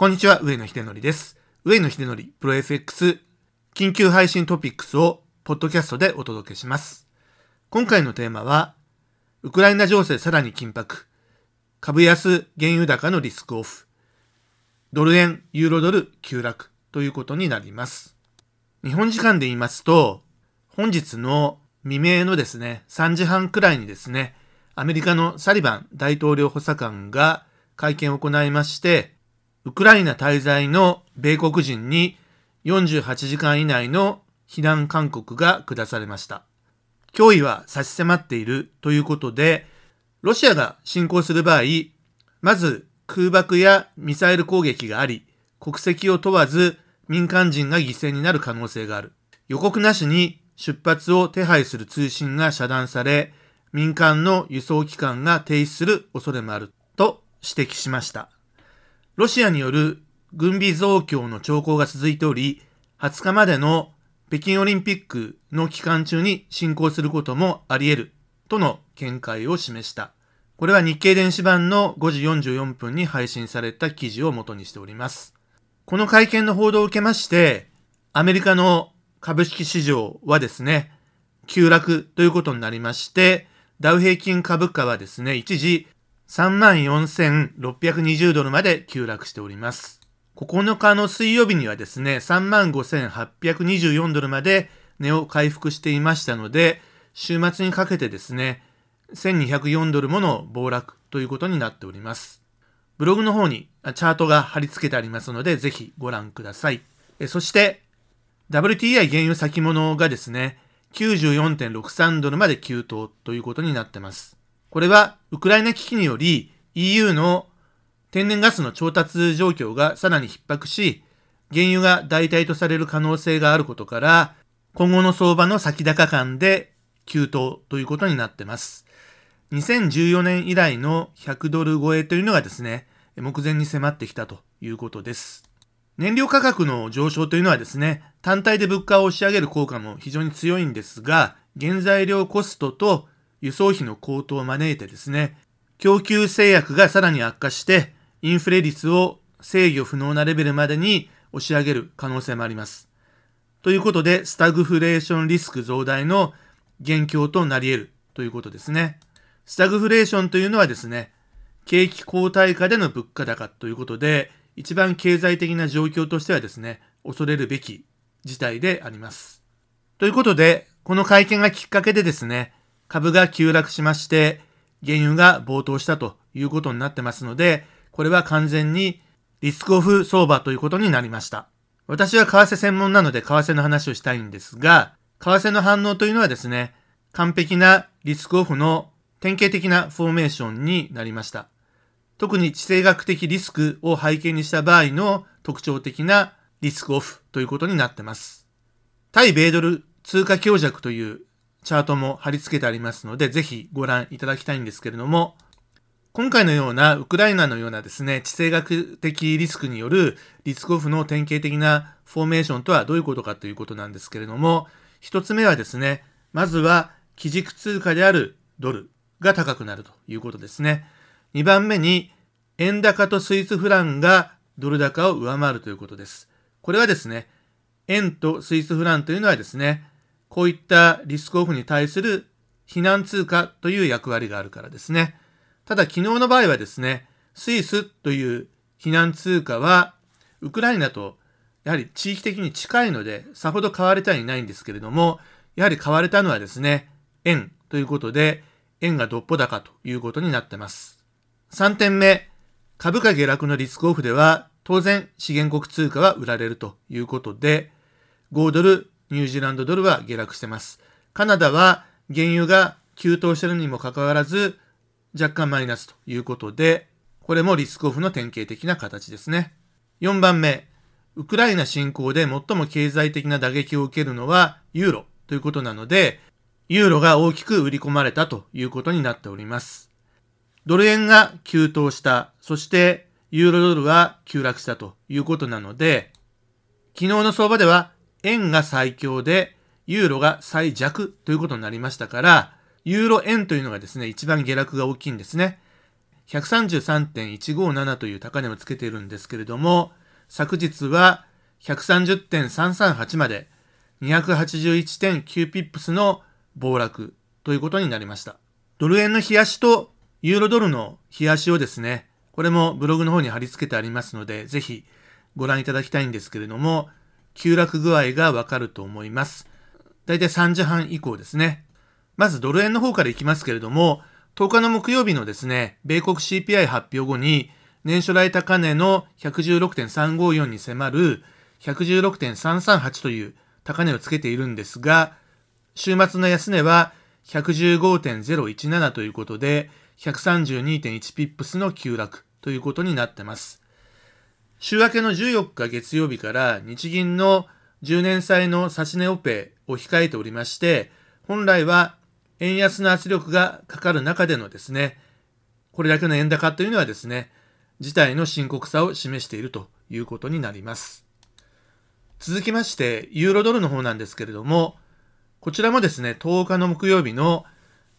こんにちは、上野秀則です。上野秀則プロ FX 緊急配信トピックスをポッドキャストでお届けします。今回のテーマは、ウクライナ情勢さらに緊迫、株安原油高のリスクオフ、ドル円、ユーロドル急落ということになります。日本時間で言いますと、本日の未明のですね、3時半くらいにですね、アメリカのサリバン大統領補佐官が会見を行いまして、ウクライナ滞在の米国人に48時間以内の避難勧告が下されました。脅威は差し迫っているということで、ロシアが侵攻する場合、まず空爆やミサイル攻撃があり、国籍を問わず民間人が犠牲になる可能性がある。予告なしに出発を手配する通信が遮断され、民間の輸送機関が停止する恐れもあると指摘しました。ロシアによる軍備増強の兆候が続いており、20日までの北京オリンピックの期間中に進行することもあり得るとの見解を示した。これは日経電子版の5時44分に配信された記事を元にしております。この会見の報道を受けまして、アメリカの株式市場はですね、急落ということになりまして、ダウ平均株価はですね、一時34,620ドルまで急落しております。9日の水曜日にはですね、35,824ドルまで値を回復していましたので、週末にかけてですね、1204ドルもの暴落ということになっております。ブログの方にチャートが貼り付けてありますので、ぜひご覧ください。そして、WTI 原油先物がですね、94.63ドルまで急騰ということになってます。これはウクライナ危機により EU の天然ガスの調達状況がさらに逼迫し、原油が代替とされる可能性があることから、今後の相場の先高感で急騰ということになっています。2014年以来の100ドル超えというのがですね、目前に迫ってきたということです。燃料価格の上昇というのはですね、単体で物価を押し上げる効果も非常に強いんですが、原材料コストと輸送費の高騰を招いてですね、供給制約がさらに悪化して、インフレ率を制御不能なレベルまでに押し上げる可能性もあります。ということで、スタグフレーションリスク増大の元凶となり得るということですね。スタグフレーションというのはですね、景気後退下での物価高ということで、一番経済的な状況としてはですね、恐れるべき事態であります。ということで、この会見がきっかけでですね、株が急落しまして、原油が暴騰したということになってますので、これは完全にリスクオフ相場ということになりました。私は為替専門なので為替の話をしたいんですが、為替の反応というのはですね、完璧なリスクオフの典型的なフォーメーションになりました。特に地政学的リスクを背景にした場合の特徴的なリスクオフということになってます。対米ドル通貨強弱というチャートも貼り付けてありますので、ぜひご覧いただきたいんですけれども、今回のようなウクライナのようなですね、地政学的リスクによるリスクオフの典型的なフォーメーションとはどういうことかということなんですけれども、一つ目はですね、まずは基軸通貨であるドルが高くなるということですね。二番目に円高とスイスフランがドル高を上回るということです。これはですね、円とスイスフランというのはですね、こういったリスクオフに対する避難通貨という役割があるからですね。ただ昨日の場合はですね、スイスという避難通貨はウクライナとやはり地域的に近いのでさほど買われてはいないんですけれども、やはり買われたのはですね、円ということで、円がどっぽ高ということになってます。3点目、株価下落のリスクオフでは、当然資源国通貨は売られるということで、5ドルニュージーランドドルは下落してます。カナダは原油が急騰してるにもかかわらず、若干マイナスということで、これもリスクオフの典型的な形ですね。4番目、ウクライナ侵攻で最も経済的な打撃を受けるのはユーロということなので、ユーロが大きく売り込まれたということになっております。ドル円が急騰した、そしてユーロドルは急落したということなので、昨日の相場では円が最強で、ユーロが最弱ということになりましたから、ユーロ円というのがですね、一番下落が大きいんですね。133.157という高値をつけているんですけれども、昨日は130.338まで281.9ピップスの暴落ということになりました。ドル円の冷やしとユーロドルの冷やしをですね、これもブログの方に貼り付けてありますので、ぜひご覧いただきたいんですけれども、急落具合がわかると思います。だいたい3時半以降ですね。まずドル円の方からいきますけれども、10日の木曜日のですね、米国 CPI 発表後に、年初来高値の116.354に迫る116.338という高値をつけているんですが、週末の安値は115.017ということで、132.1ピップスの急落ということになってます。週明けの14日月曜日から日銀の10年債の指値オペを控えておりまして、本来は円安の圧力がかかる中でのですね、これだけの円高というのはですね、事態の深刻さを示しているということになります。続きまして、ユーロドルの方なんですけれども、こちらもですね、10日の木曜日の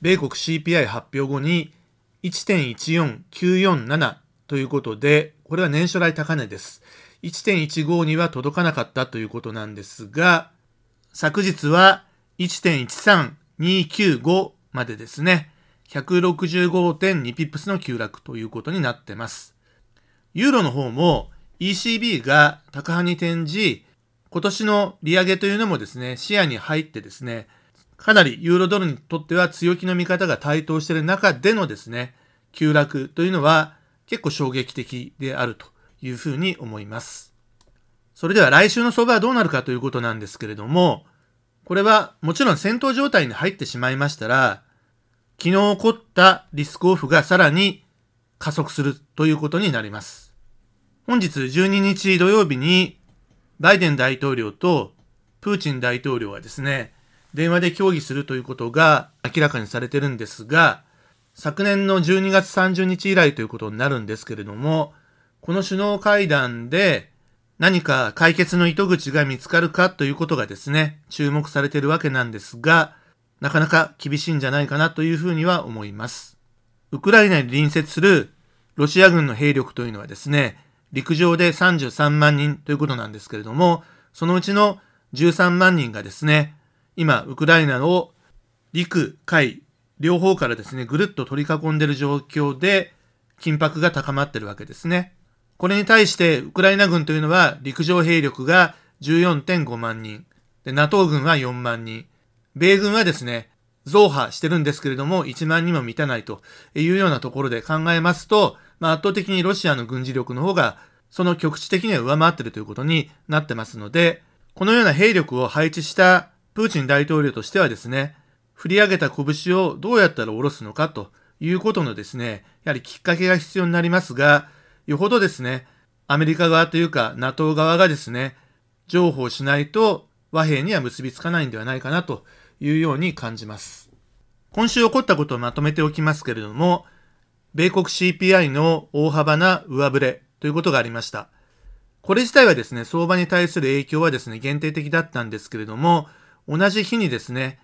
米国 CPI 発表後に1.14947ということで、これは年初来高値です。1.15には届かなかったということなんですが、昨日は1.13295までですね、165.2ピップスの急落ということになってます。ユーロの方も ECB が高派に転じ、今年の利上げというのもですね、視野に入ってですね、かなりユーロドルにとっては強気の見方が台頭している中でのですね、急落というのは結構衝撃的であるというふうに思います。それでは来週の相場はどうなるかということなんですけれども、これはもちろん戦闘状態に入ってしまいましたら、昨日起こったリスクオフがさらに加速するということになります。本日12日土曜日にバイデン大統領とプーチン大統領はですね、電話で協議するということが明らかにされてるんですが、昨年の12月30日以来ということになるんですけれども、この首脳会談で何か解決の糸口が見つかるかということがですね、注目されているわけなんですが、なかなか厳しいんじゃないかなというふうには思います。ウクライナに隣接するロシア軍の兵力というのはですね、陸上で33万人ということなんですけれども、そのうちの13万人がですね、今、ウクライナを陸、海、両方からですね、ぐるっと取り囲んでる状況で、緊迫が高まってるわけですね。これに対して、ウクライナ軍というのは、陸上兵力が14.5万人、で、NATO 軍は4万人、米軍はですね、増派してるんですけれども、1万人も満たないというようなところで考えますと、まあ、圧倒的にロシアの軍事力の方が、その局地的には上回ってるということになってますので、このような兵力を配置したプーチン大統領としてはですね、振り上げた拳をどうやったら下ろすのかということのですね、やはりきっかけが必要になりますが、よほどですね、アメリカ側というか NATO 側がですね、譲歩しないと和平には結びつかないんではないかなというように感じます。今週起こったことをまとめておきますけれども、米国 CPI の大幅な上振れということがありました。これ自体はですね、相場に対する影響はですね、限定的だったんですけれども、同じ日にですね、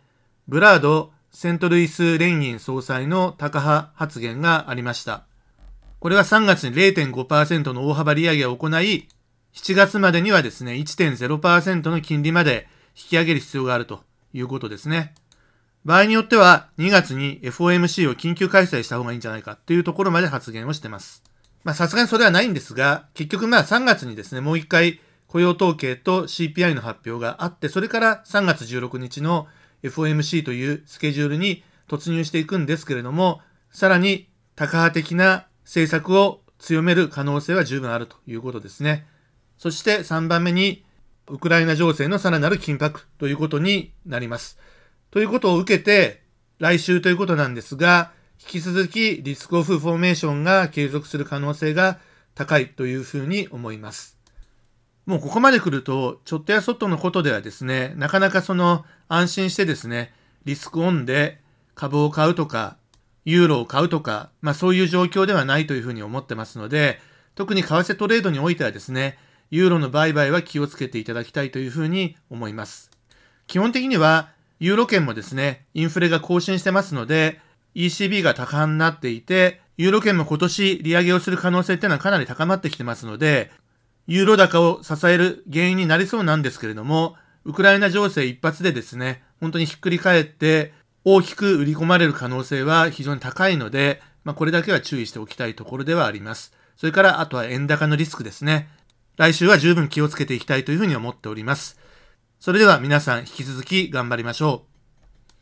ブラード・セントルイス連銀総裁の高派発言がありました。これは3月に0.5%の大幅利上げを行い、7月までにはですね、1.0%の金利まで引き上げる必要があるということですね。場合によっては2月に FOMC を緊急開催した方がいいんじゃないかっていうところまで発言をしてます。まあさすがにそれはないんですが、結局まあ3月にですね、もう一回雇用統計と CPI の発表があって、それから3月16日の FOMC というスケジュールに突入していくんですけれども、さらに高派的な政策を強める可能性は十分あるということですね。そして3番目に、ウクライナ情勢のさらなる緊迫ということになります。ということを受けて、来週ということなんですが、引き続きリスクオフフォーメーションが継続する可能性が高いというふうに思います。もうここまで来ると、ちょっとやそっとのことではですね、なかなかその安心してですね、リスクオンで株を買うとか、ユーロを買うとか、まあそういう状況ではないというふうに思ってますので、特に為替トレードにおいてはですね、ユーロの売買は気をつけていただきたいというふうに思います。基本的には、ユーロ圏もですね、インフレが更新してますので、ECB が高派になっていて、ユーロ圏も今年利上げをする可能性っていうのはかなり高まってきてますので、ユーロ高を支える原因になりそうなんですけれども、ウクライナ情勢一発でですね、本当にひっくり返って大きく売り込まれる可能性は非常に高いので、まあ、これだけは注意しておきたいところではあります。それからあとは円高のリスクですね。来週は十分気をつけていきたいというふうに思っております。それでは皆さん引き続き頑張りましょう。